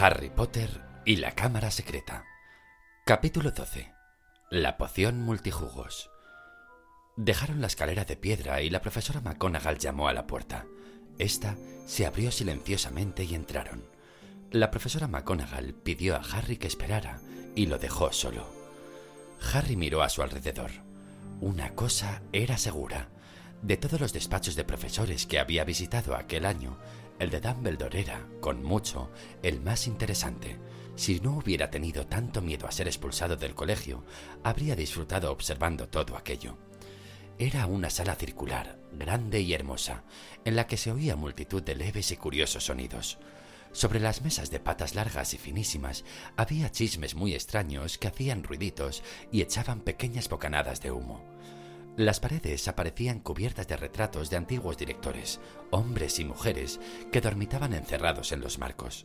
Harry Potter y la Cámara Secreta. Capítulo 12. La poción multijugos. Dejaron la escalera de piedra y la profesora McGonagall llamó a la puerta. Esta se abrió silenciosamente y entraron. La profesora McGonagall pidió a Harry que esperara y lo dejó solo. Harry miró a su alrededor. Una cosa era segura. De todos los despachos de profesores que había visitado aquel año, el de Dumbledore era, con mucho, el más interesante. Si no hubiera tenido tanto miedo a ser expulsado del colegio, habría disfrutado observando todo aquello. Era una sala circular, grande y hermosa, en la que se oía multitud de leves y curiosos sonidos. Sobre las mesas de patas largas y finísimas había chismes muy extraños que hacían ruiditos y echaban pequeñas bocanadas de humo. Las paredes aparecían cubiertas de retratos de antiguos directores, hombres y mujeres que dormitaban encerrados en los marcos.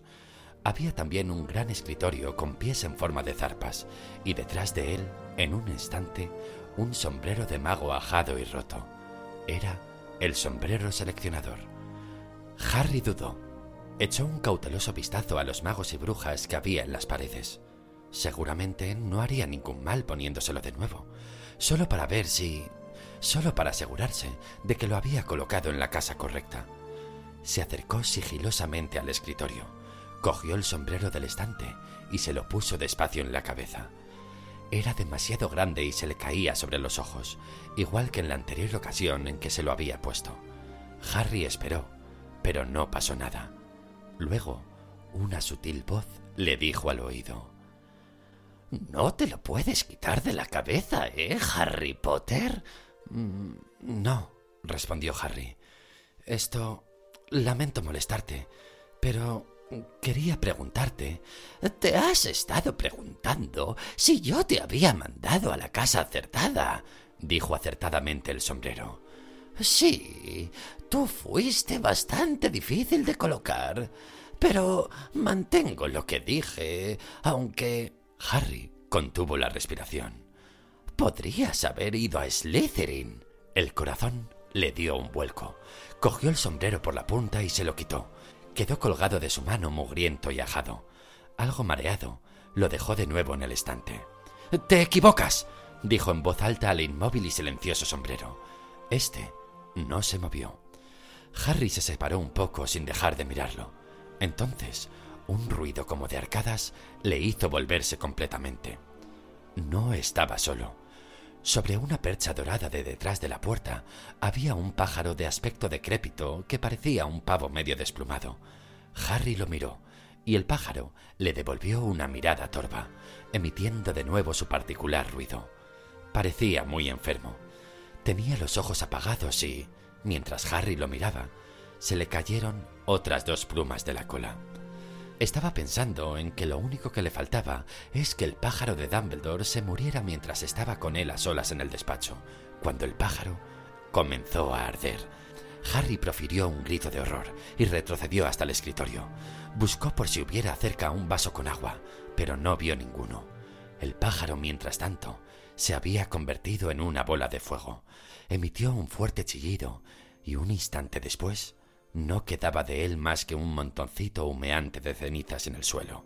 Había también un gran escritorio con pies en forma de zarpas, y detrás de él, en un instante, un sombrero de mago ajado y roto. Era el sombrero seleccionador. Harry dudó. Echó un cauteloso vistazo a los magos y brujas que había en las paredes. Seguramente no haría ningún mal poniéndoselo de nuevo, solo para ver si solo para asegurarse de que lo había colocado en la casa correcta. Se acercó sigilosamente al escritorio, cogió el sombrero del estante y se lo puso despacio en la cabeza. Era demasiado grande y se le caía sobre los ojos, igual que en la anterior ocasión en que se lo había puesto. Harry esperó, pero no pasó nada. Luego, una sutil voz le dijo al oído No te lo puedes quitar de la cabeza, ¿eh, Harry Potter? No, respondió Harry. Esto... Lamento molestarte, pero quería preguntarte. Te has estado preguntando si yo te había mandado a la casa acertada, dijo acertadamente el sombrero. Sí, tú fuiste bastante difícil de colocar, pero mantengo lo que dije, aunque... Harry contuvo la respiración. Podrías haber ido a Slytherin. El corazón le dio un vuelco. Cogió el sombrero por la punta y se lo quitó. Quedó colgado de su mano mugriento y ajado. Algo mareado, lo dejó de nuevo en el estante. Te equivocas, dijo en voz alta al inmóvil y silencioso sombrero. Este no se movió. Harry se separó un poco sin dejar de mirarlo. Entonces, un ruido como de arcadas le hizo volverse completamente. No estaba solo. Sobre una percha dorada de detrás de la puerta había un pájaro de aspecto decrépito que parecía un pavo medio desplumado. Harry lo miró y el pájaro le devolvió una mirada torva, emitiendo de nuevo su particular ruido. Parecía muy enfermo. Tenía los ojos apagados y, mientras Harry lo miraba, se le cayeron otras dos plumas de la cola. Estaba pensando en que lo único que le faltaba es que el pájaro de Dumbledore se muriera mientras estaba con él a solas en el despacho, cuando el pájaro comenzó a arder. Harry profirió un grito de horror y retrocedió hasta el escritorio. Buscó por si hubiera cerca un vaso con agua, pero no vio ninguno. El pájaro, mientras tanto, se había convertido en una bola de fuego. Emitió un fuerte chillido y un instante después no quedaba de él más que un montoncito humeante de cenizas en el suelo.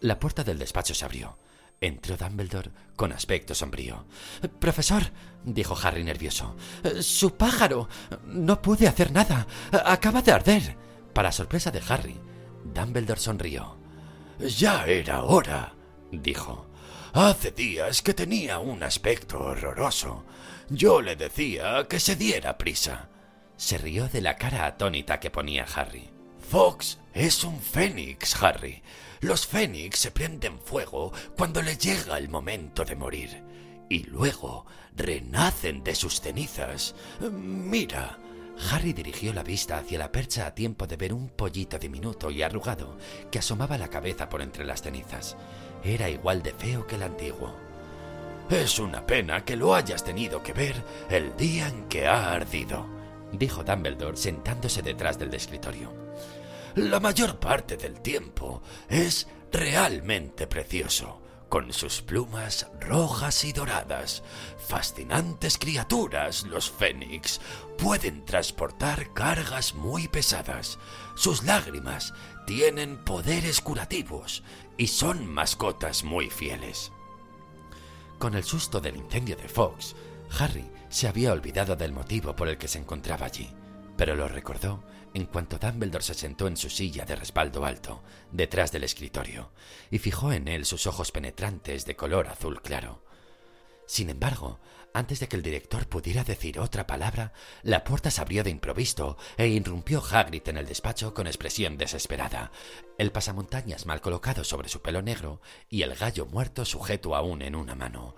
La puerta del despacho se abrió. Entró Dumbledore con aspecto sombrío. Profesor, dijo Harry nervioso, su pájaro. No puede hacer nada. Acaba de arder. Para sorpresa de Harry, Dumbledore sonrió. Ya era hora, dijo. Hace días que tenía un aspecto horroroso. Yo le decía que se diera prisa. Se rió de la cara atónita que ponía Harry. Fox es un fénix, Harry. Los fénix se prenden fuego cuando les llega el momento de morir. Y luego renacen de sus cenizas. Mira. Harry dirigió la vista hacia la percha a tiempo de ver un pollito diminuto y arrugado que asomaba la cabeza por entre las cenizas. Era igual de feo que el antiguo. Es una pena que lo hayas tenido que ver el día en que ha ardido dijo Dumbledore sentándose detrás del escritorio. La mayor parte del tiempo es realmente precioso, con sus plumas rojas y doradas. Fascinantes criaturas, los fénix, pueden transportar cargas muy pesadas. Sus lágrimas tienen poderes curativos y son mascotas muy fieles. Con el susto del incendio de Fox, Harry se había olvidado del motivo por el que se encontraba allí, pero lo recordó en cuanto Dumbledore se sentó en su silla de respaldo alto, detrás del escritorio, y fijó en él sus ojos penetrantes de color azul claro. Sin embargo, antes de que el director pudiera decir otra palabra, la puerta se abrió de improviso e irrumpió Hagrid en el despacho con expresión desesperada, el pasamontañas mal colocado sobre su pelo negro y el gallo muerto sujeto aún en una mano.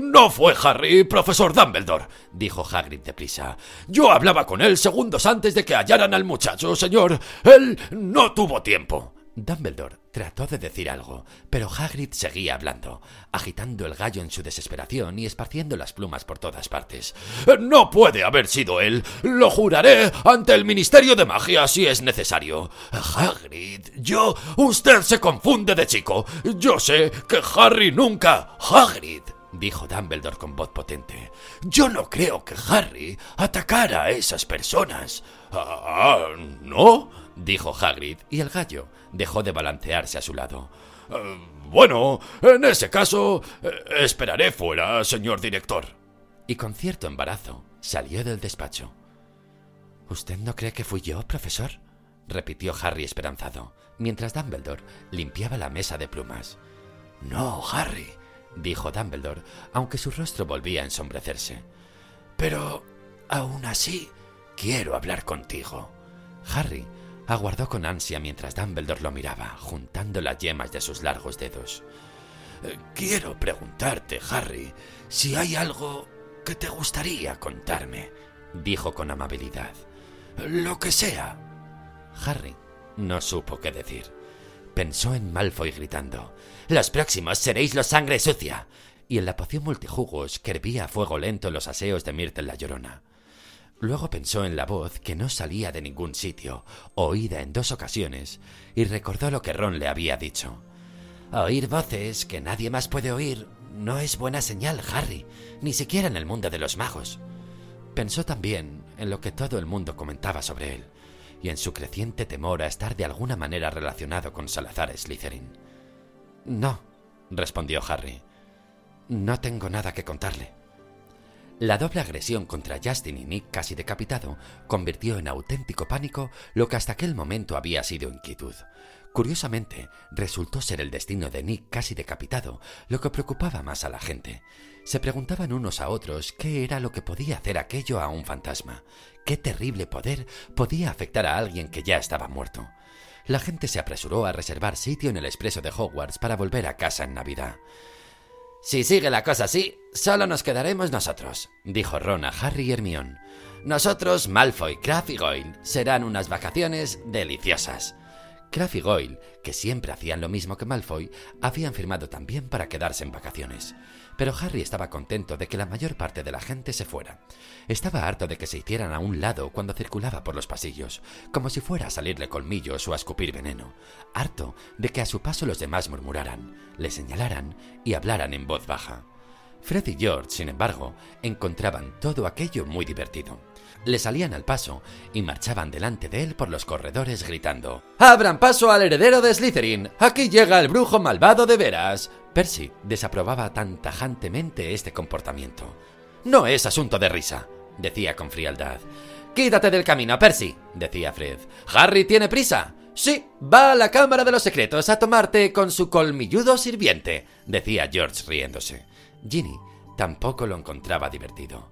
No fue Harry, profesor Dumbledore, dijo Hagrid deprisa. Yo hablaba con él segundos antes de que hallaran al muchacho, señor. Él no tuvo tiempo. Dumbledore trató de decir algo, pero Hagrid seguía hablando, agitando el gallo en su desesperación y esparciendo las plumas por todas partes. No puede haber sido él. Lo juraré ante el Ministerio de Magia si es necesario. Hagrid, yo... Usted se confunde de chico. Yo sé que Harry nunca... Hagrid dijo Dumbledore con voz potente. Yo no creo que Harry atacara a esas personas. Ah, ¿no? Dijo Hagrid, y el gallo dejó de balancearse a su lado. Eh, bueno, en ese caso, eh, esperaré fuera, señor director. Y con cierto embarazo salió del despacho. ¿Usted no cree que fui yo, profesor? repitió Harry esperanzado, mientras Dumbledore limpiaba la mesa de plumas. No, Harry, dijo Dumbledore, aunque su rostro volvía a ensombrecerse. Pero, aún así, quiero hablar contigo. Harry Aguardó con ansia mientras Dumbledore lo miraba, juntando las yemas de sus largos dedos. Eh, quiero preguntarte, Harry, si hay algo que te gustaría contarme, dijo con amabilidad. Lo que sea. Harry no supo qué decir. Pensó en Malfoy gritando: Los próximos seréis los sangre sucia. Y en la poción multijugos que hervía a fuego lento en los aseos de Myrtle la Llorona. Luego pensó en la voz que no salía de ningún sitio, oída en dos ocasiones, y recordó lo que Ron le había dicho. Oír voces que nadie más puede oír no es buena señal, Harry, ni siquiera en el mundo de los magos. Pensó también en lo que todo el mundo comentaba sobre él, y en su creciente temor a estar de alguna manera relacionado con Salazar Slytherin. No, respondió Harry. No tengo nada que contarle. La doble agresión contra Justin y Nick casi decapitado convirtió en auténtico pánico lo que hasta aquel momento había sido inquietud. Curiosamente, resultó ser el destino de Nick casi decapitado lo que preocupaba más a la gente. Se preguntaban unos a otros qué era lo que podía hacer aquello a un fantasma, qué terrible poder podía afectar a alguien que ya estaba muerto. La gente se apresuró a reservar sitio en el expreso de Hogwarts para volver a casa en Navidad. Si sigue la cosa así, solo nos quedaremos nosotros, dijo Ron a Harry y Hermione. Nosotros, Malfoy, Crabbe y Goyle, serán unas vacaciones deliciosas. Crabbe y Goyle, que siempre hacían lo mismo que Malfoy, habían firmado también para quedarse en vacaciones. Pero Harry estaba contento de que la mayor parte de la gente se fuera. Estaba harto de que se hicieran a un lado cuando circulaba por los pasillos, como si fuera a salirle colmillos o a escupir veneno. Harto de que a su paso los demás murmuraran, le señalaran y hablaran en voz baja. Fred y George, sin embargo, encontraban todo aquello muy divertido. Le salían al paso y marchaban delante de él por los corredores gritando ¡Abran paso al heredero de Slytherin! ¡Aquí llega el brujo malvado de veras! Percy desaprobaba tan tajantemente este comportamiento. No es asunto de risa, decía con frialdad. Quítate del camino, Percy, decía Fred. Harry tiene prisa. Sí, va a la Cámara de los Secretos a tomarte con su colmilludo sirviente, decía George riéndose. Ginny tampoco lo encontraba divertido.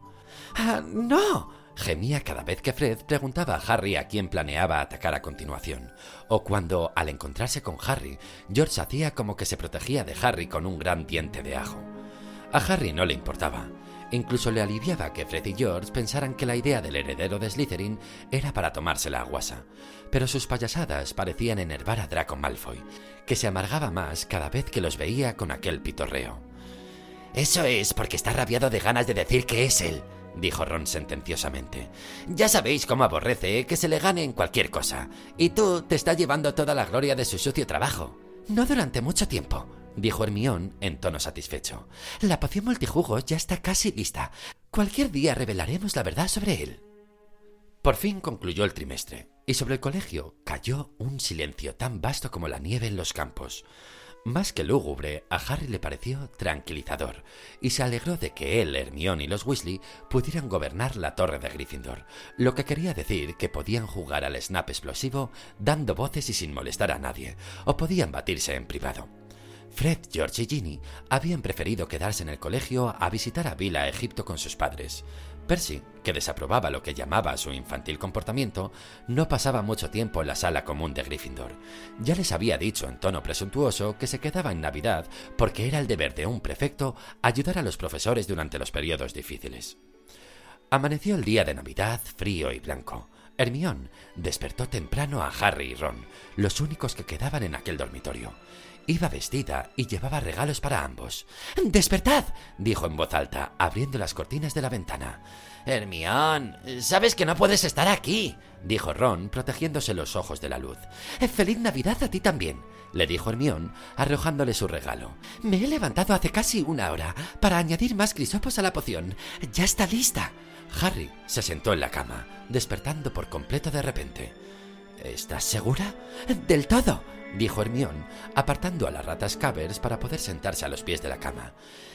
Ah, no, gemía cada vez que Fred preguntaba a Harry a quién planeaba atacar a continuación, o cuando, al encontrarse con Harry, George hacía como que se protegía de Harry con un gran diente de ajo. A Harry no le importaba. Incluso le aliviaba que Fred y George pensaran que la idea del heredero de Slytherin era para tomársela a guasa. Pero sus payasadas parecían enervar a Draco Malfoy, que se amargaba más cada vez que los veía con aquel pitorreo. Eso es porque está rabiado de ganas de decir que es él, dijo Ron sentenciosamente. Ya sabéis cómo aborrece que se le gane en cualquier cosa, y tú te estás llevando toda la gloria de su sucio trabajo. No durante mucho tiempo, dijo Hermión en tono satisfecho. La poción multijugos ya está casi lista. Cualquier día revelaremos la verdad sobre él. Por fin concluyó el trimestre, y sobre el colegio cayó un silencio tan vasto como la nieve en los campos. Más que lúgubre, a Harry le pareció tranquilizador, y se alegró de que él, Hermione y los Weasley pudieran gobernar la torre de Gryffindor, lo que quería decir que podían jugar al snap explosivo dando voces y sin molestar a nadie, o podían batirse en privado. Fred, George y Ginny habían preferido quedarse en el colegio a visitar a Vila Egipto con sus padres, Percy, que desaprobaba lo que llamaba su infantil comportamiento, no pasaba mucho tiempo en la sala común de Gryffindor. Ya les había dicho en tono presuntuoso que se quedaba en Navidad porque era el deber de un prefecto ayudar a los profesores durante los periodos difíciles. Amaneció el día de Navidad frío y blanco. Hermión despertó temprano a Harry y Ron, los únicos que quedaban en aquel dormitorio. Iba vestida y llevaba regalos para ambos. ¡Despertad! dijo en voz alta, abriendo las cortinas de la ventana. Hermión, sabes que no puedes estar aquí, dijo Ron, protegiéndose los ojos de la luz. ¡Feliz Navidad a ti también! le dijo Hermión, arrojándole su regalo. Me he levantado hace casi una hora para añadir más crisopos a la poción. ¡Ya está lista! Harry se sentó en la cama, despertando por completo de repente. ¿Estás segura? Del todo, dijo Hermión, apartando a las ratas Cavers para poder sentarse a los pies de la cama.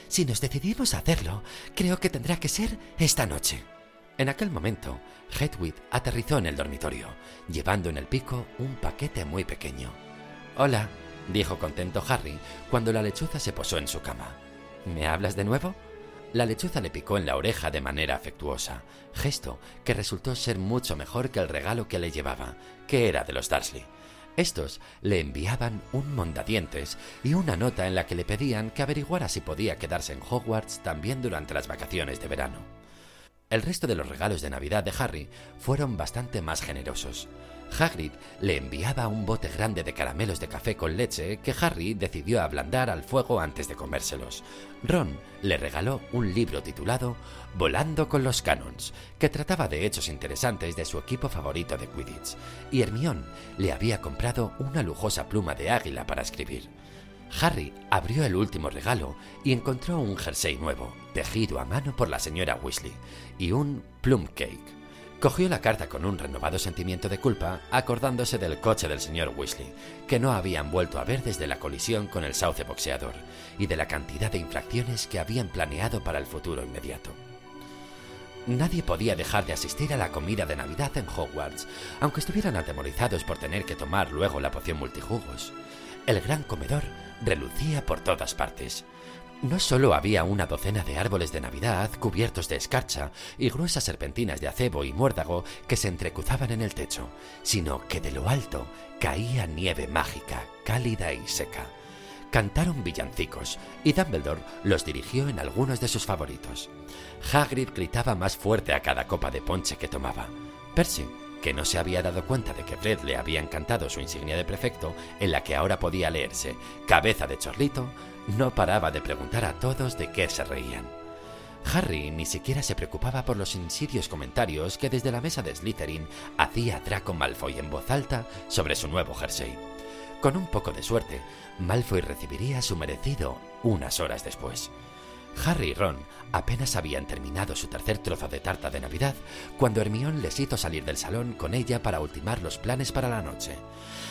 Si nos decidimos a hacerlo, creo que tendrá que ser esta noche. En aquel momento, Hedwig aterrizó en el dormitorio, llevando en el pico un paquete muy pequeño. Hola, dijo contento Harry cuando la lechuza se posó en su cama. ¿Me hablas de nuevo? La lechuza le picó en la oreja de manera afectuosa, gesto que resultó ser mucho mejor que el regalo que le llevaba, que era de los Darsley. Estos le enviaban un mondadientes y una nota en la que le pedían que averiguara si podía quedarse en Hogwarts también durante las vacaciones de verano. El resto de los regalos de Navidad de Harry fueron bastante más generosos. Hagrid le enviaba un bote grande de caramelos de café con leche que Harry decidió ablandar al fuego antes de comérselos. Ron le regaló un libro titulado Volando con los Canons, que trataba de hechos interesantes de su equipo favorito de Quidditch, y Hermione le había comprado una lujosa pluma de águila para escribir. Harry abrió el último regalo y encontró un jersey nuevo, tejido a mano por la señora Weasley, y un plum cake. Cogió la carta con un renovado sentimiento de culpa, acordándose del coche del señor Weasley, que no habían vuelto a ver desde la colisión con el sauce boxeador, y de la cantidad de infracciones que habían planeado para el futuro inmediato. Nadie podía dejar de asistir a la comida de Navidad en Hogwarts, aunque estuvieran atemorizados por tener que tomar luego la poción multijugos. El gran comedor relucía por todas partes. No solo había una docena de árboles de Navidad cubiertos de escarcha y gruesas serpentinas de acebo y muérdago que se entrecruzaban en el techo, sino que de lo alto caía nieve mágica, cálida y seca. Cantaron villancicos y Dumbledore los dirigió en algunos de sus favoritos. Hagrid gritaba más fuerte a cada copa de ponche que tomaba. Percy, que no se había dado cuenta de que Fred le había encantado su insignia de prefecto, en la que ahora podía leerse cabeza de chorlito, no paraba de preguntar a todos de qué se reían. Harry ni siquiera se preocupaba por los insidios comentarios que desde la mesa de Slytherin hacía Draco Malfoy en voz alta sobre su nuevo jersey. Con un poco de suerte, Malfoy recibiría su merecido unas horas después. Harry y Ron apenas habían terminado su tercer trozo de tarta de Navidad cuando Hermión les hizo salir del salón con ella para ultimar los planes para la noche.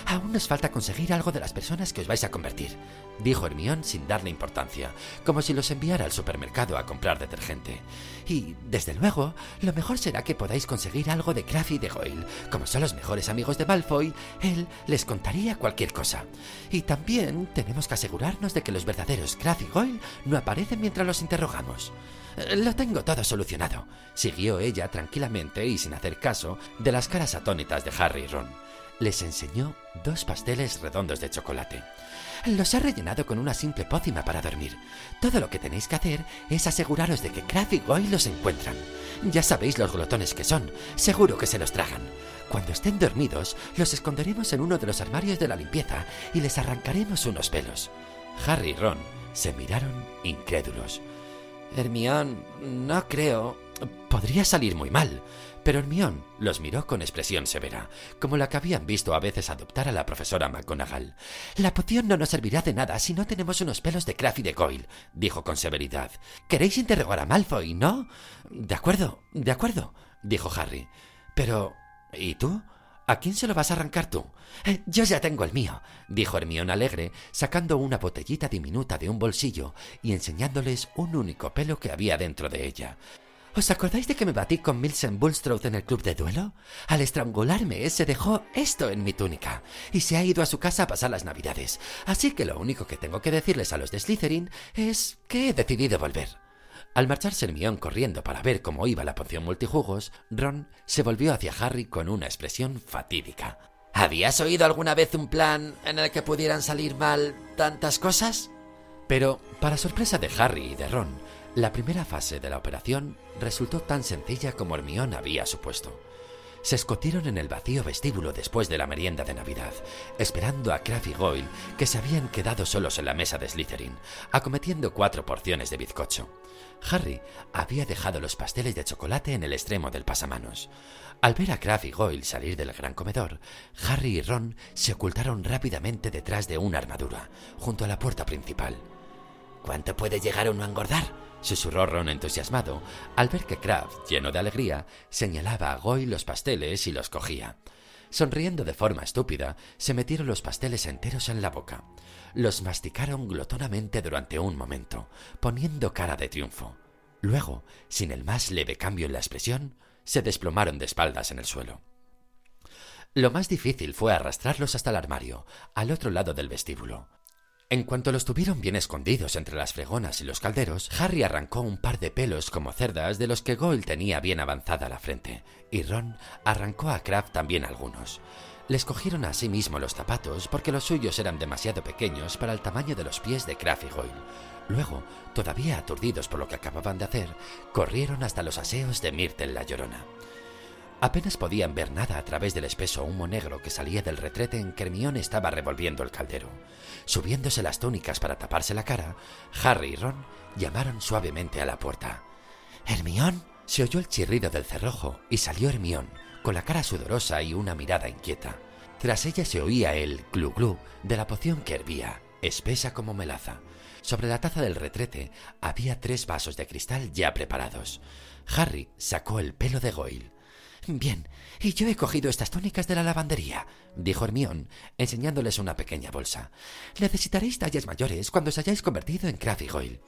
Aún nos falta conseguir algo de las personas que os vais a convertir, dijo Hermión sin darle importancia, como si los enviara al supermercado a comprar detergente. Y, desde luego, lo mejor será que podáis conseguir algo de Craft y de Goyle. Como son los mejores amigos de Malfoy, él les contaría cualquier cosa. Y también tenemos que asegurarnos de que los verdaderos Craft y Goyle no aparecen mientras los interrogamos. Lo tengo todo solucionado, siguió ella tranquilamente y sin hacer caso de las caras atónitas de Harry y Ron les enseñó dos pasteles redondos de chocolate. Los he rellenado con una simple pócima para dormir. Todo lo que tenéis que hacer es aseguraros de que Kraft y Goy los encuentran. Ya sabéis los glotones que son, seguro que se los tragan. Cuando estén dormidos, los esconderemos en uno de los armarios de la limpieza y les arrancaremos unos pelos. Harry y Ron se miraron incrédulos. Hermión, no creo. Podría salir muy mal. Pero Hermión los miró con expresión severa, como la que habían visto a veces adoptar a la profesora McGonagall. La poción no nos servirá de nada si no tenemos unos pelos de Craft y de Goyle, dijo con severidad. ¿Queréis interrogar a Malfoy, no? De acuerdo, de acuerdo, dijo Harry. Pero... ¿Y tú? ¿A quién se lo vas a arrancar tú? Eh, yo ya tengo el mío, dijo Hermión alegre, sacando una botellita diminuta de un bolsillo y enseñándoles un único pelo que había dentro de ella. ¿Os acordáis de que me batí con Milsen Bulstrode en el club de duelo? Al estrangularme se dejó esto en mi túnica y se ha ido a su casa a pasar las navidades. Así que lo único que tengo que decirles a los de Slytherin es que he decidido volver. Al marcharse Hermione corriendo para ver cómo iba la poción multijugos, Ron se volvió hacia Harry con una expresión fatídica. ¿Habías oído alguna vez un plan en el que pudieran salir mal tantas cosas? Pero, para sorpresa de Harry y de Ron, la primera fase de la operación resultó tan sencilla como Hermione había supuesto. Se escotieron en el vacío vestíbulo después de la merienda de Navidad, esperando a Kraft y Goyle, que se habían quedado solos en la mesa de Slytherin, acometiendo cuatro porciones de bizcocho. Harry había dejado los pasteles de chocolate en el extremo del pasamanos. Al ver a Kraft y Goyle salir del gran comedor, Harry y Ron se ocultaron rápidamente detrás de una armadura, junto a la puerta principal. ¿Cuánto puede llegar uno a engordar? Susurró Ron entusiasmado, al ver que Kraft, lleno de alegría, señalaba a Goy los pasteles y los cogía. Sonriendo de forma estúpida, se metieron los pasteles enteros en la boca. Los masticaron glotonamente durante un momento, poniendo cara de triunfo. Luego, sin el más leve cambio en la expresión, se desplomaron de espaldas en el suelo. Lo más difícil fue arrastrarlos hasta el armario, al otro lado del vestíbulo. En cuanto los tuvieron bien escondidos entre las fregonas y los calderos, Harry arrancó un par de pelos como cerdas de los que Goyle tenía bien avanzada la frente, y Ron arrancó a Kraft también algunos. Les cogieron a sí mismo los zapatos porque los suyos eran demasiado pequeños para el tamaño de los pies de Kraft y Goyle. Luego, todavía aturdidos por lo que acababan de hacer, corrieron hasta los aseos de Myrtle la Llorona. Apenas podían ver nada a través del espeso humo negro que salía del retrete en que Hermione estaba revolviendo el caldero. Subiéndose las túnicas para taparse la cara, Harry y Ron llamaron suavemente a la puerta. ¿Hermión? Se oyó el chirrido del cerrojo y salió Hermión, con la cara sudorosa y una mirada inquieta. Tras ella se oía el glu glu de la poción que hervía, espesa como melaza. Sobre la taza del retrete había tres vasos de cristal ya preparados. Harry sacó el pelo de Goyle. Bien, y yo he cogido estas túnicas de la lavandería, dijo Hermión, enseñándoles una pequeña bolsa. Necesitaréis tallas mayores cuando os hayáis convertido en Crabbe y Goyle.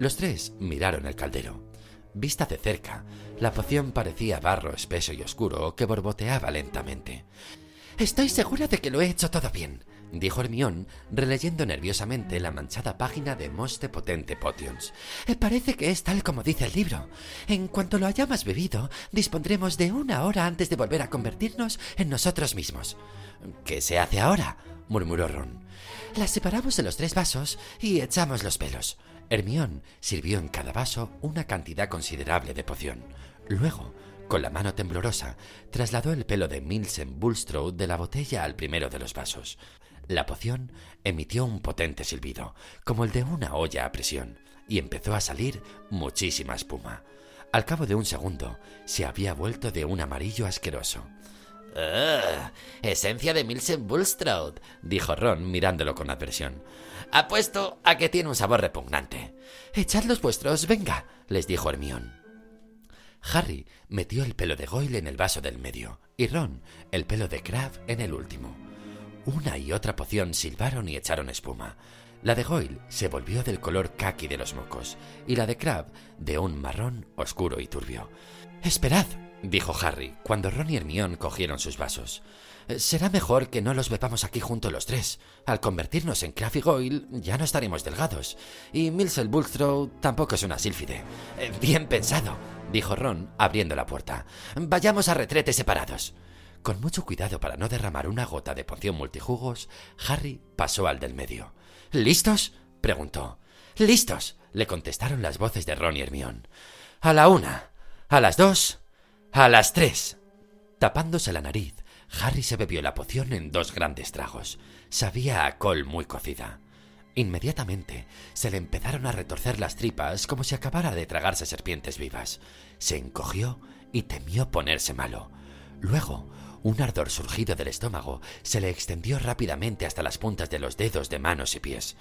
Los tres miraron el caldero. Vista de cerca, la poción parecía barro espeso y oscuro que borboteaba lentamente. Estoy segura de que lo he hecho todo bien, dijo Hermión, releyendo nerviosamente la manchada página de Moste Potente Potions. Eh, parece que es tal como dice el libro. En cuanto lo hayamos bebido, dispondremos de una hora antes de volver a convertirnos en nosotros mismos. ¿Qué se hace ahora? murmuró Ron. Las separamos en los tres vasos y echamos los pelos. Hermión sirvió en cada vaso una cantidad considerable de poción. Luego, con la mano temblorosa, trasladó el pelo de Milsen Bulstrode de la botella al primero de los vasos. La poción emitió un potente silbido, como el de una olla a presión, y empezó a salir muchísima espuma. Al cabo de un segundo, se había vuelto de un amarillo asqueroso. esencia de Milsen Bulstrode, dijo Ron mirándolo con aversión. Apuesto a que tiene un sabor repugnante. Echad los vuestros, venga, les dijo Hermión. Harry metió el pelo de Goyle en el vaso del medio y Ron el pelo de Crab en el último. Una y otra poción silbaron y echaron espuma. La de Goyle se volvió del color kaki de los mocos y la de Crab de un marrón oscuro y turbio. Esperad, dijo Harry, cuando Ron y Hermione cogieron sus vasos. Será mejor que no los bebamos aquí juntos los tres. Al convertirnos en Crab y Goyle ya no estaremos delgados. Y Milsel Bulstrow tampoco es una sílfide. Eh, bien pensado, dijo Ron, abriendo la puerta. Vayamos a retretes separados. Con mucho cuidado para no derramar una gota de poción multijugos, Harry pasó al del medio. ¿Listos? preguntó. Listos, le contestaron las voces de Ron y Hermione. A la una, a las dos, a las tres. Tapándose la nariz, Harry se bebió la poción en dos grandes tragos. Sabía a col muy cocida. Inmediatamente se le empezaron a retorcer las tripas como si acabara de tragarse serpientes vivas. Se encogió y temió ponerse malo. Luego Un ardor surgido del estómago se le extendió rápidamente hasta las puntas de los dedos de manos y pies.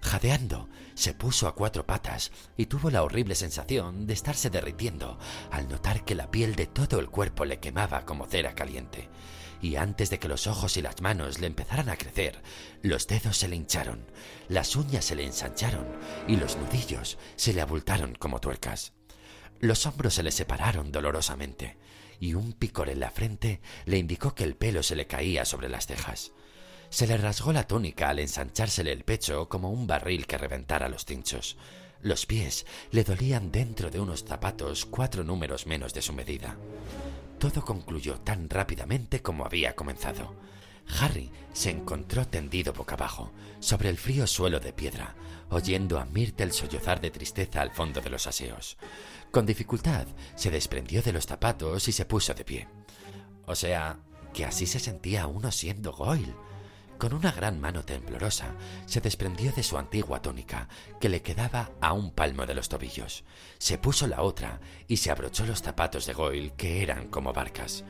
Jadeando, se puso a cuatro patas y tuvo la horrible sensación de estarse derritiendo al notar que la piel de todo el cuerpo le quemaba como cera caliente. Y antes de que los ojos y las manos le empezaran a crecer, los dedos se le hincharon, las uñas se le ensancharon y los nudillos se le abultaron como tuercas. Los hombros se le separaron dolorosamente y un picor en la frente le indicó que el pelo se le caía sobre las cejas. Se le rasgó la túnica al ensanchársele el pecho como un barril que reventara los cinchos. Los pies le dolían dentro de unos zapatos cuatro números menos de su medida. Todo concluyó tan rápidamente como había comenzado. Harry se encontró tendido boca abajo, sobre el frío suelo de piedra, oyendo a Myrtle sollozar de tristeza al fondo de los aseos. Con dificultad se desprendió de los zapatos y se puso de pie. O sea, que así se sentía uno siendo Goyle. Con una gran mano temblorosa se desprendió de su antigua túnica, que le quedaba a un palmo de los tobillos. Se puso la otra y se abrochó los zapatos de Goyle, que eran como barcas.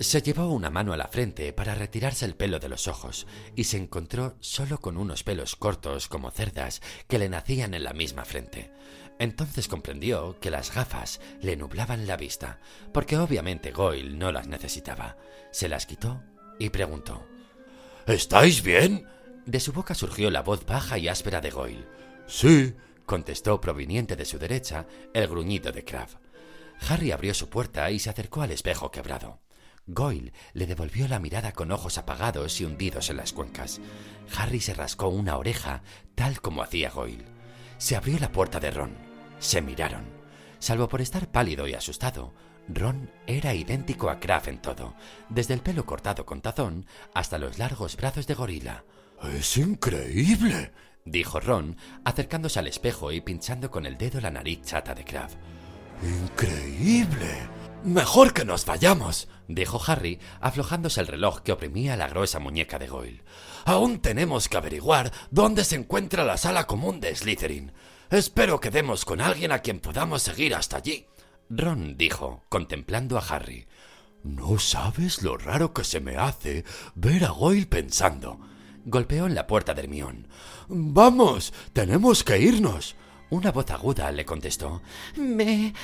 Se llevó una mano a la frente para retirarse el pelo de los ojos y se encontró solo con unos pelos cortos como cerdas que le nacían en la misma frente. Entonces comprendió que las gafas le nublaban la vista, porque obviamente Goyle no las necesitaba. Se las quitó y preguntó ¿Estáis bien? De su boca surgió la voz baja y áspera de Goyle. Sí, contestó proveniente de su derecha el gruñido de Crab. Harry abrió su puerta y se acercó al espejo quebrado. Goyle le devolvió la mirada con ojos apagados y hundidos en las cuencas. Harry se rascó una oreja, tal como hacía Goyle. Se abrió la puerta de Ron. Se miraron. Salvo por estar pálido y asustado, Ron era idéntico a Kraft en todo, desde el pelo cortado con tazón hasta los largos brazos de gorila. Es increíble, dijo Ron, acercándose al espejo y pinchando con el dedo la nariz chata de Kraft. Increíble. Mejor que nos vayamos, dijo Harry, aflojándose el reloj que oprimía la gruesa muñeca de Goyle. Aún tenemos que averiguar dónde se encuentra la sala común de Slytherin. Espero que demos con alguien a quien podamos seguir hasta allí. Ron dijo, contemplando a Harry. No sabes lo raro que se me hace ver a Goyle pensando. Golpeó en la puerta de Hermión. Vamos, tenemos que irnos. Una voz aguda le contestó. Me.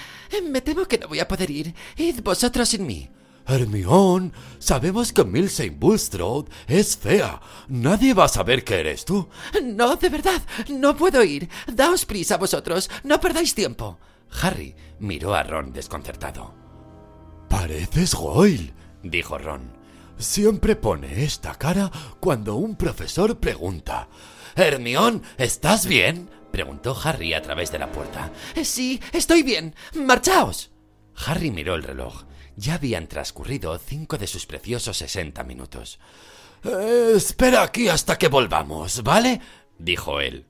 me temo que no voy a poder ir. Id vosotros sin mí. Hermión, sabemos que Milsey Bulstrode es fea. Nadie va a saber que eres tú. No, de verdad, no puedo ir. Daos prisa vosotros, no perdáis tiempo. Harry miró a Ron desconcertado. Pareces Goyle, dijo Ron. Siempre pone esta cara cuando un profesor pregunta. Hermión, ¿estás bien? Preguntó Harry a través de la puerta. Sí, estoy bien. Marchaos. Harry miró el reloj. Ya habían transcurrido cinco de sus preciosos sesenta minutos. Eh, espera aquí hasta que volvamos, ¿vale? dijo él.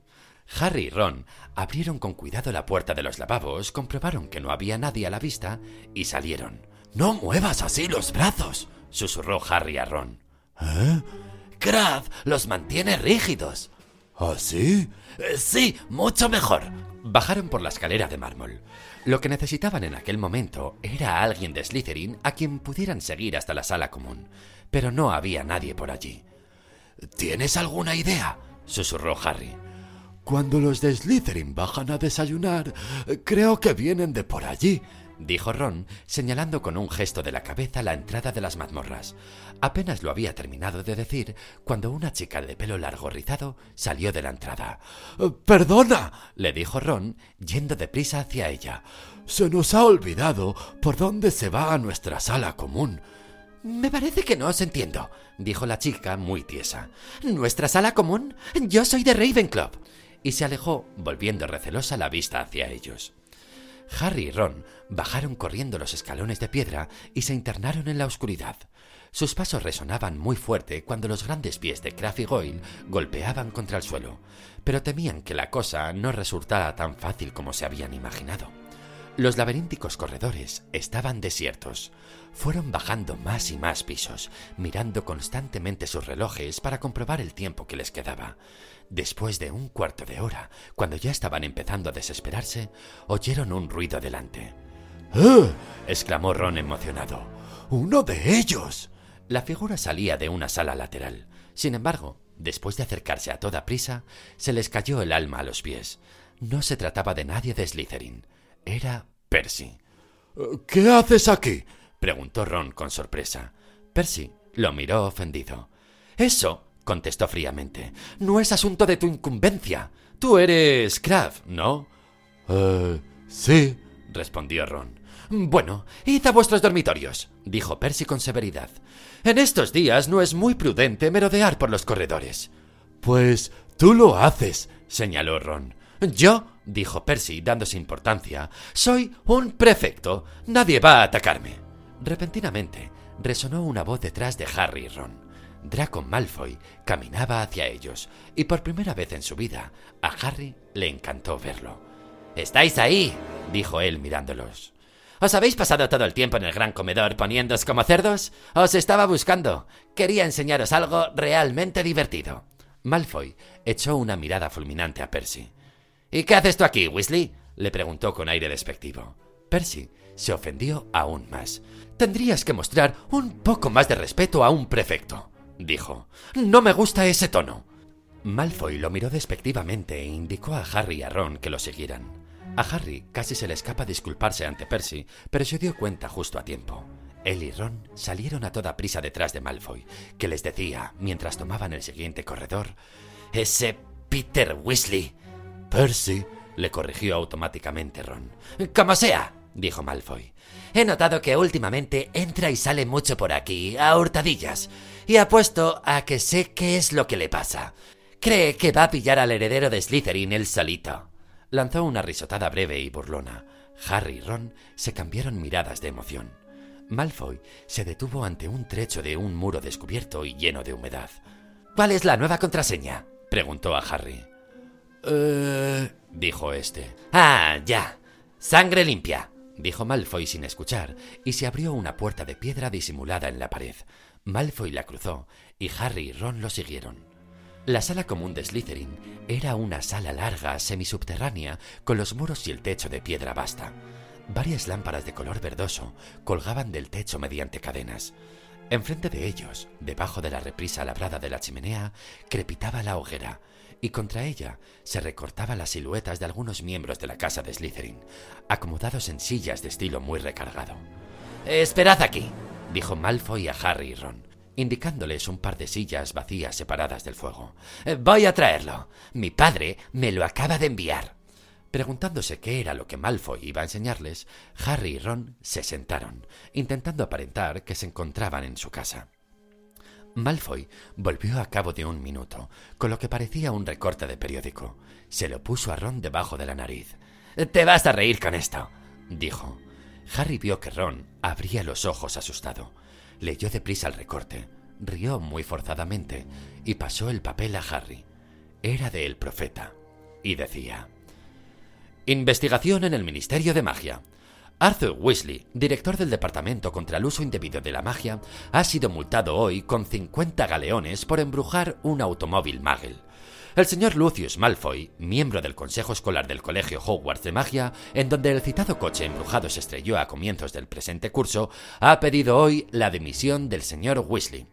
Harry y Ron abrieron con cuidado la puerta de los lavabos, comprobaron que no había nadie a la vista y salieron. No muevas así los brazos, susurró Harry a Ron. ¿Eh? Crab los mantiene rígidos. ¿Ah, eh, sí, mucho mejor. Bajaron por la escalera de mármol. Lo que necesitaban en aquel momento era alguien de Slytherin a quien pudieran seguir hasta la sala común, pero no había nadie por allí. ¿Tienes alguna idea? susurró Harry. Cuando los de Slytherin bajan a desayunar, creo que vienen de por allí, dijo Ron, señalando con un gesto de la cabeza la entrada de las mazmorras. Apenas lo había terminado de decir cuando una chica de pelo largo rizado salió de la entrada. Perdona, le dijo Ron, yendo deprisa hacia ella. Se nos ha olvidado por dónde se va a nuestra sala común. Me parece que no os entiendo, dijo la chica muy tiesa. ¿Nuestra sala común? Yo soy de Ravenclaw y se alejó, volviendo recelosa la vista hacia ellos. Harry y Ron bajaron corriendo los escalones de piedra y se internaron en la oscuridad. Sus pasos resonaban muy fuerte cuando los grandes pies de Crafty Goyle golpeaban contra el suelo, pero temían que la cosa no resultara tan fácil como se habían imaginado. Los laberínticos corredores estaban desiertos. Fueron bajando más y más pisos, mirando constantemente sus relojes para comprobar el tiempo que les quedaba. Después de un cuarto de hora, cuando ya estaban empezando a desesperarse, oyeron un ruido delante. ¡Eh! exclamó Ron emocionado. ¡Uno de ellos! La figura salía de una sala lateral. Sin embargo, después de acercarse a toda prisa, se les cayó el alma a los pies. No se trataba de nadie de Slytherin. Era Percy. ¿Qué haces aquí? preguntó Ron con sorpresa. Percy lo miró ofendido. Eso, contestó fríamente, no es asunto de tu incumbencia. Tú eres Kraft, ¿no? Eh, sí, respondió Ron. Bueno, id a vuestros dormitorios, dijo Percy con severidad. En estos días no es muy prudente merodear por los corredores. Pues tú lo haces, señaló Ron. Yo, dijo Percy, dándose importancia, soy un prefecto. Nadie va a atacarme. Repentinamente, resonó una voz detrás de Harry y Ron. Draco Malfoy caminaba hacia ellos, y por primera vez en su vida, a Harry le encantó verlo. ¿Estáis ahí? dijo él mirándolos. ¿Os habéis pasado todo el tiempo en el gran comedor poniéndoos como cerdos? Os estaba buscando. Quería enseñaros algo realmente divertido. Malfoy echó una mirada fulminante a Percy. ¿Y qué haces tú aquí, Weasley? le preguntó con aire despectivo. Percy se ofendió aún más. Tendrías que mostrar un poco más de respeto a un prefecto, dijo. No me gusta ese tono. Malfoy lo miró despectivamente e indicó a Harry y a Ron que lo siguieran. A Harry casi se le escapa disculparse ante Percy, pero se dio cuenta justo a tiempo. Él y Ron salieron a toda prisa detrás de Malfoy, que les decía, mientras tomaban el siguiente corredor, Ese Peter Weasley. Percy, le corrigió automáticamente Ron. Como sea, dijo Malfoy. He notado que últimamente entra y sale mucho por aquí, a hurtadillas, y apuesto a que sé qué es lo que le pasa. Cree que va a pillar al heredero de Slytherin él solito lanzó una risotada breve y burlona. Harry y Ron se cambiaron miradas de emoción. Malfoy se detuvo ante un trecho de un muro descubierto y lleno de humedad. ¿Cuál es la nueva contraseña? preguntó a Harry. Eh, dijo este. Ah, ya. Sangre limpia, dijo Malfoy sin escuchar, y se abrió una puerta de piedra disimulada en la pared. Malfoy la cruzó, y Harry y Ron lo siguieron. La sala común de Slytherin era una sala larga, semisubterránea, con los muros y el techo de piedra basta. Varias lámparas de color verdoso colgaban del techo mediante cadenas. Enfrente de ellos, debajo de la reprisa labrada de la chimenea, crepitaba la hoguera, y contra ella se recortaban las siluetas de algunos miembros de la casa de Slytherin, acomodados en sillas de estilo muy recargado. Esperad aquí, dijo Malfoy a Harry y Ron indicándoles un par de sillas vacías separadas del fuego. Eh, voy a traerlo. Mi padre me lo acaba de enviar. Preguntándose qué era lo que Malfoy iba a enseñarles, Harry y Ron se sentaron, intentando aparentar que se encontraban en su casa. Malfoy volvió a cabo de un minuto, con lo que parecía un recorte de periódico. Se lo puso a Ron debajo de la nariz. Te vas a reír con esto, dijo. Harry vio que Ron abría los ojos asustado. Leyó deprisa el recorte, rió muy forzadamente y pasó el papel a Harry. Era de El Profeta y decía: Investigación en el Ministerio de Magia. Arthur Weasley, director del Departamento contra el Uso Indebido de la Magia, ha sido multado hoy con 50 galeones por embrujar un automóvil Magel. El señor Lucius Malfoy, miembro del Consejo Escolar del Colegio Hogwarts de Magia, en donde el citado coche embrujado se estrelló a comienzos del presente curso, ha pedido hoy la dimisión del señor Weasley.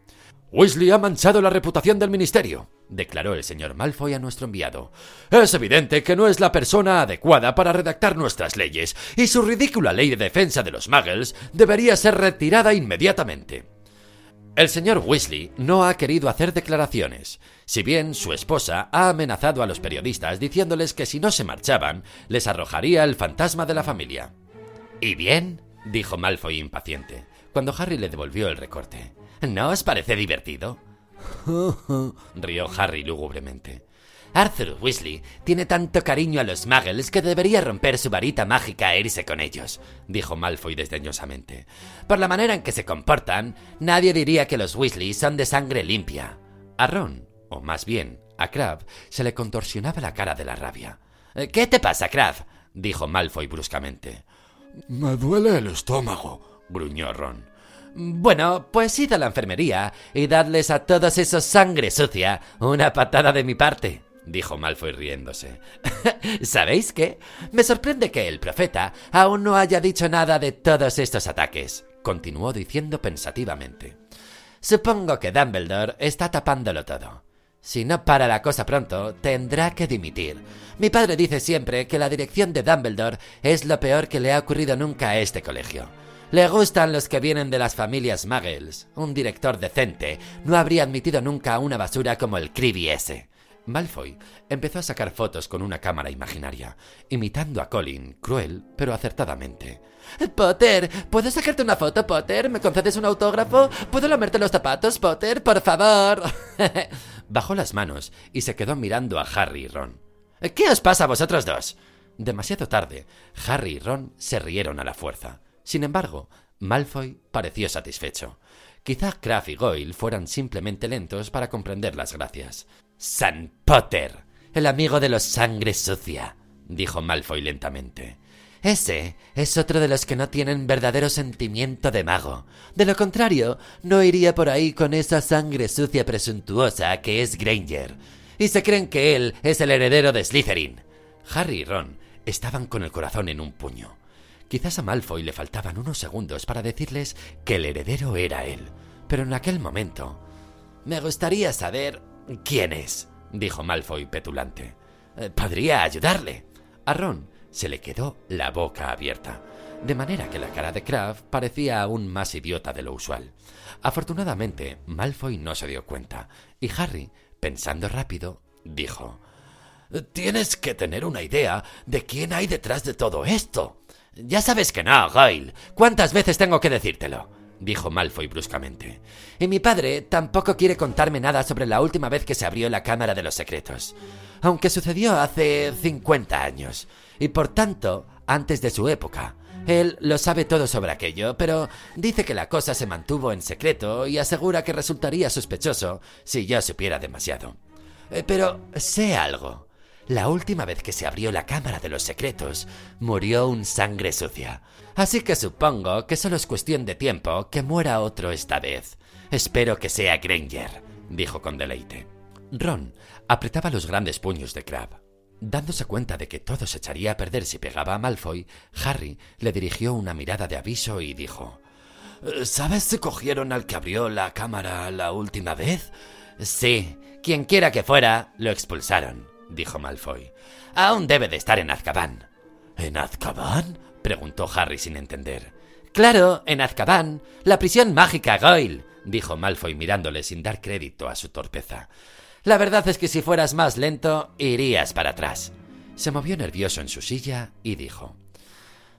Weasley ha manchado la reputación del ministerio, declaró el señor Malfoy a nuestro enviado. Es evidente que no es la persona adecuada para redactar nuestras leyes, y su ridícula ley de defensa de los muggles debería ser retirada inmediatamente. El señor Weasley no ha querido hacer declaraciones, si bien su esposa ha amenazado a los periodistas diciéndoles que si no se marchaban, les arrojaría el fantasma de la familia. ¿Y bien? dijo Malfoy impaciente, cuando Harry le devolvió el recorte. ¿No os parece divertido? rió Harry lúgubremente. Arthur Weasley tiene tanto cariño a los muggles que debería romper su varita mágica e irse con ellos, dijo Malfoy desdeñosamente. Por la manera en que se comportan, nadie diría que los Weasley son de sangre limpia. A Ron, o más bien a Crab, se le contorsionaba la cara de la rabia. ¿Qué te pasa, Crab? dijo Malfoy bruscamente. Me duele el estómago, gruñó Ron. Bueno, pues id a la enfermería y dadles a todos esos sangre sucia una patada de mi parte dijo Malfoy riéndose. ¿Sabéis qué? Me sorprende que el profeta aún no haya dicho nada de todos estos ataques, continuó diciendo pensativamente. Supongo que Dumbledore está tapándolo todo. Si no para la cosa pronto, tendrá que dimitir. Mi padre dice siempre que la dirección de Dumbledore es lo peor que le ha ocurrido nunca a este colegio. Le gustan los que vienen de las familias Muggles. Un director decente no habría admitido nunca una basura como el Cribby ese. Malfoy empezó a sacar fotos con una cámara imaginaria, imitando a Colin, cruel pero acertadamente. Potter, ¿puedo sacarte una foto, Potter? ¿Me concedes un autógrafo? ¿Puedo lamerte los zapatos, Potter? Por favor. Bajó las manos y se quedó mirando a Harry y Ron. ¿Qué os pasa a vosotros dos? Demasiado tarde, Harry y Ron se rieron a la fuerza. Sin embargo, Malfoy pareció satisfecho. Quizá Kraft y Goyle fueran simplemente lentos para comprender las gracias. San Potter, el amigo de los sangre sucia, dijo Malfoy lentamente. Ese es otro de los que no tienen verdadero sentimiento de mago. De lo contrario, no iría por ahí con esa sangre sucia presuntuosa que es Granger. Y se creen que él es el heredero de Slytherin. Harry y Ron estaban con el corazón en un puño. Quizás a Malfoy le faltaban unos segundos para decirles que el heredero era él. Pero en aquel momento... Me gustaría saber quién es, dijo Malfoy petulante. Eh, podría ayudarle. A Ron se le quedó la boca abierta, de manera que la cara de Kraft parecía aún más idiota de lo usual. Afortunadamente, Malfoy no se dio cuenta, y Harry, pensando rápido, dijo Tienes que tener una idea de quién hay detrás de todo esto. Ya sabes que no, Goyle. ¿Cuántas veces tengo que decírtelo? dijo Malfoy bruscamente. Y mi padre tampoco quiere contarme nada sobre la última vez que se abrió la Cámara de los Secretos, aunque sucedió hace 50 años y por tanto antes de su época. Él lo sabe todo sobre aquello, pero dice que la cosa se mantuvo en secreto y asegura que resultaría sospechoso si yo supiera demasiado. Eh, pero sé algo. La última vez que se abrió la Cámara de los Secretos, murió un sangre sucia. Así que supongo que solo es cuestión de tiempo que muera otro esta vez. Espero que sea Granger, dijo con deleite. Ron apretaba los grandes puños de Crab. Dándose cuenta de que todo se echaría a perder si pegaba a Malfoy, Harry le dirigió una mirada de aviso y dijo ¿Sabes si cogieron al que abrió la cámara la última vez? Sí, quien quiera que fuera, lo expulsaron, dijo Malfoy. Aún debe de estar en Azkaban. ¿En Azkaban? preguntó Harry sin entender. Claro, en Azkaban, la prisión mágica Goyle, dijo Malfoy mirándole sin dar crédito a su torpeza. La verdad es que si fueras más lento, irías para atrás. Se movió nervioso en su silla y dijo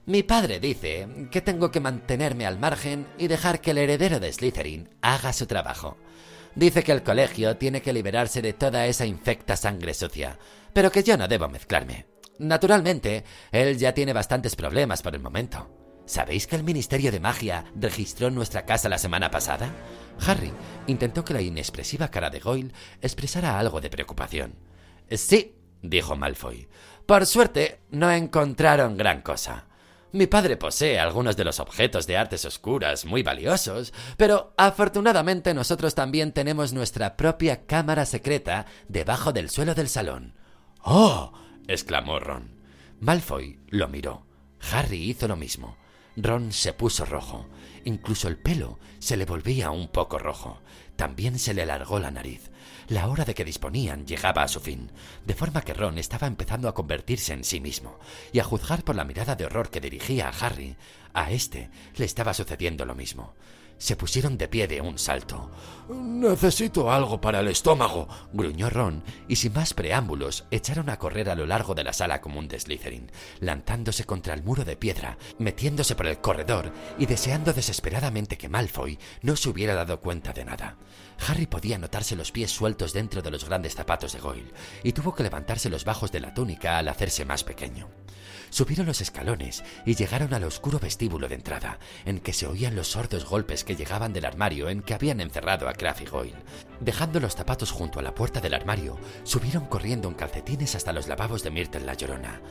Mi padre dice que tengo que mantenerme al margen y dejar que el heredero de Slytherin haga su trabajo. Dice que el colegio tiene que liberarse de toda esa infecta sangre sucia, pero que yo no debo mezclarme. Naturalmente, él ya tiene bastantes problemas por el momento. ¿Sabéis que el Ministerio de Magia registró nuestra casa la semana pasada? Harry intentó que la inexpresiva cara de Goyle expresara algo de preocupación. Sí, dijo Malfoy. Por suerte, no encontraron gran cosa. Mi padre posee algunos de los objetos de artes oscuras muy valiosos, pero afortunadamente nosotros también tenemos nuestra propia cámara secreta debajo del suelo del salón. ¡Oh! exclamó Ron. Malfoy lo miró. Harry hizo lo mismo. Ron se puso rojo. Incluso el pelo se le volvía un poco rojo. También se le alargó la nariz. La hora de que disponían llegaba a su fin, de forma que Ron estaba empezando a convertirse en sí mismo, y a juzgar por la mirada de horror que dirigía a Harry, a este le estaba sucediendo lo mismo se pusieron de pie de un salto. Necesito algo para el estómago, gruñó Ron, y sin más preámbulos echaron a correr a lo largo de la sala común de Slytherin, lanzándose contra el muro de piedra, metiéndose por el corredor y deseando desesperadamente que Malfoy no se hubiera dado cuenta de nada. Harry podía notarse los pies sueltos dentro de los grandes zapatos de Goyle, y tuvo que levantarse los bajos de la túnica al hacerse más pequeño. Subieron los escalones y llegaron al oscuro vestíbulo de entrada, en que se oían los sordos golpes que llegaban del armario en que habían encerrado a Kraft y Goyle. Dejando los zapatos junto a la puerta del armario, subieron corriendo en calcetines hasta los lavabos de Myrtle la Llorona.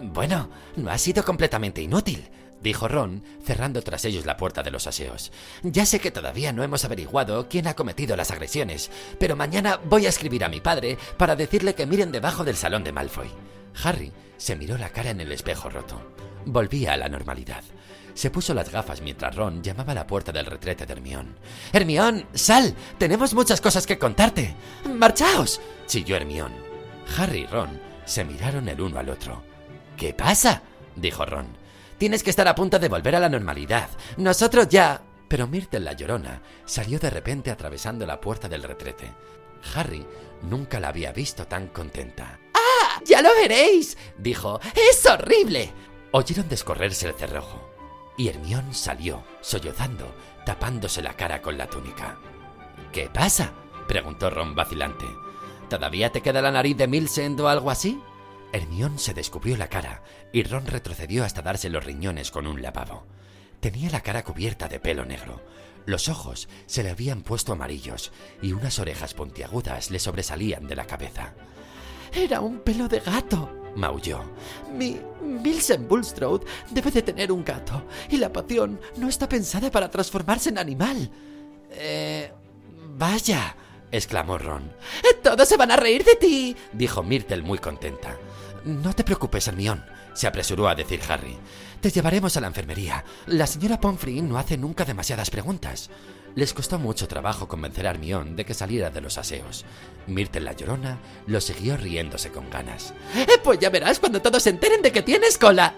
Bueno, no ha sido completamente inútil, dijo Ron, cerrando tras ellos la puerta de los aseos. Ya sé que todavía no hemos averiguado quién ha cometido las agresiones, pero mañana voy a escribir a mi padre para decirle que miren debajo del salón de Malfoy. Harry se miró la cara en el espejo roto. Volvía a la normalidad. Se puso las gafas mientras Ron llamaba a la puerta del retrete de Hermión. Hermión, sal, tenemos muchas cosas que contarte. Marchaos, chilló Hermión. Harry y Ron se miraron el uno al otro. ¿Qué pasa? dijo Ron. Tienes que estar a punto de volver a la normalidad. Nosotros ya... Pero Myrtle la llorona salió de repente atravesando la puerta del retrete. Harry nunca la había visto tan contenta. ¡Ya lo veréis! dijo. ¡Es horrible! Oyeron descorrerse el cerrojo y Hermión salió, sollozando, tapándose la cara con la túnica. ¿Qué pasa? preguntó Ron vacilante. ¿Todavía te queda la nariz de Milsend o algo así? Hermión se descubrió la cara y Ron retrocedió hasta darse los riñones con un lavabo. Tenía la cara cubierta de pelo negro. Los ojos se le habían puesto amarillos y unas orejas puntiagudas le sobresalían de la cabeza. Era un pelo de gato, maulló. Mi Milsen Bulstrode debe de tener un gato y la poción no está pensada para transformarse en animal. Eh. Vaya, exclamó Ron. Todos se van a reír de ti, dijo Myrtle muy contenta. No te preocupes, Hermión, se apresuró a decir Harry. Te llevaremos a la enfermería. La señora Pomfrey no hace nunca demasiadas preguntas. Les costó mucho trabajo convencer a Hermión de que saliera de los aseos. Myrtle la llorona lo siguió riéndose con ganas. Eh, pues ya verás cuando todos se enteren de que tienes cola.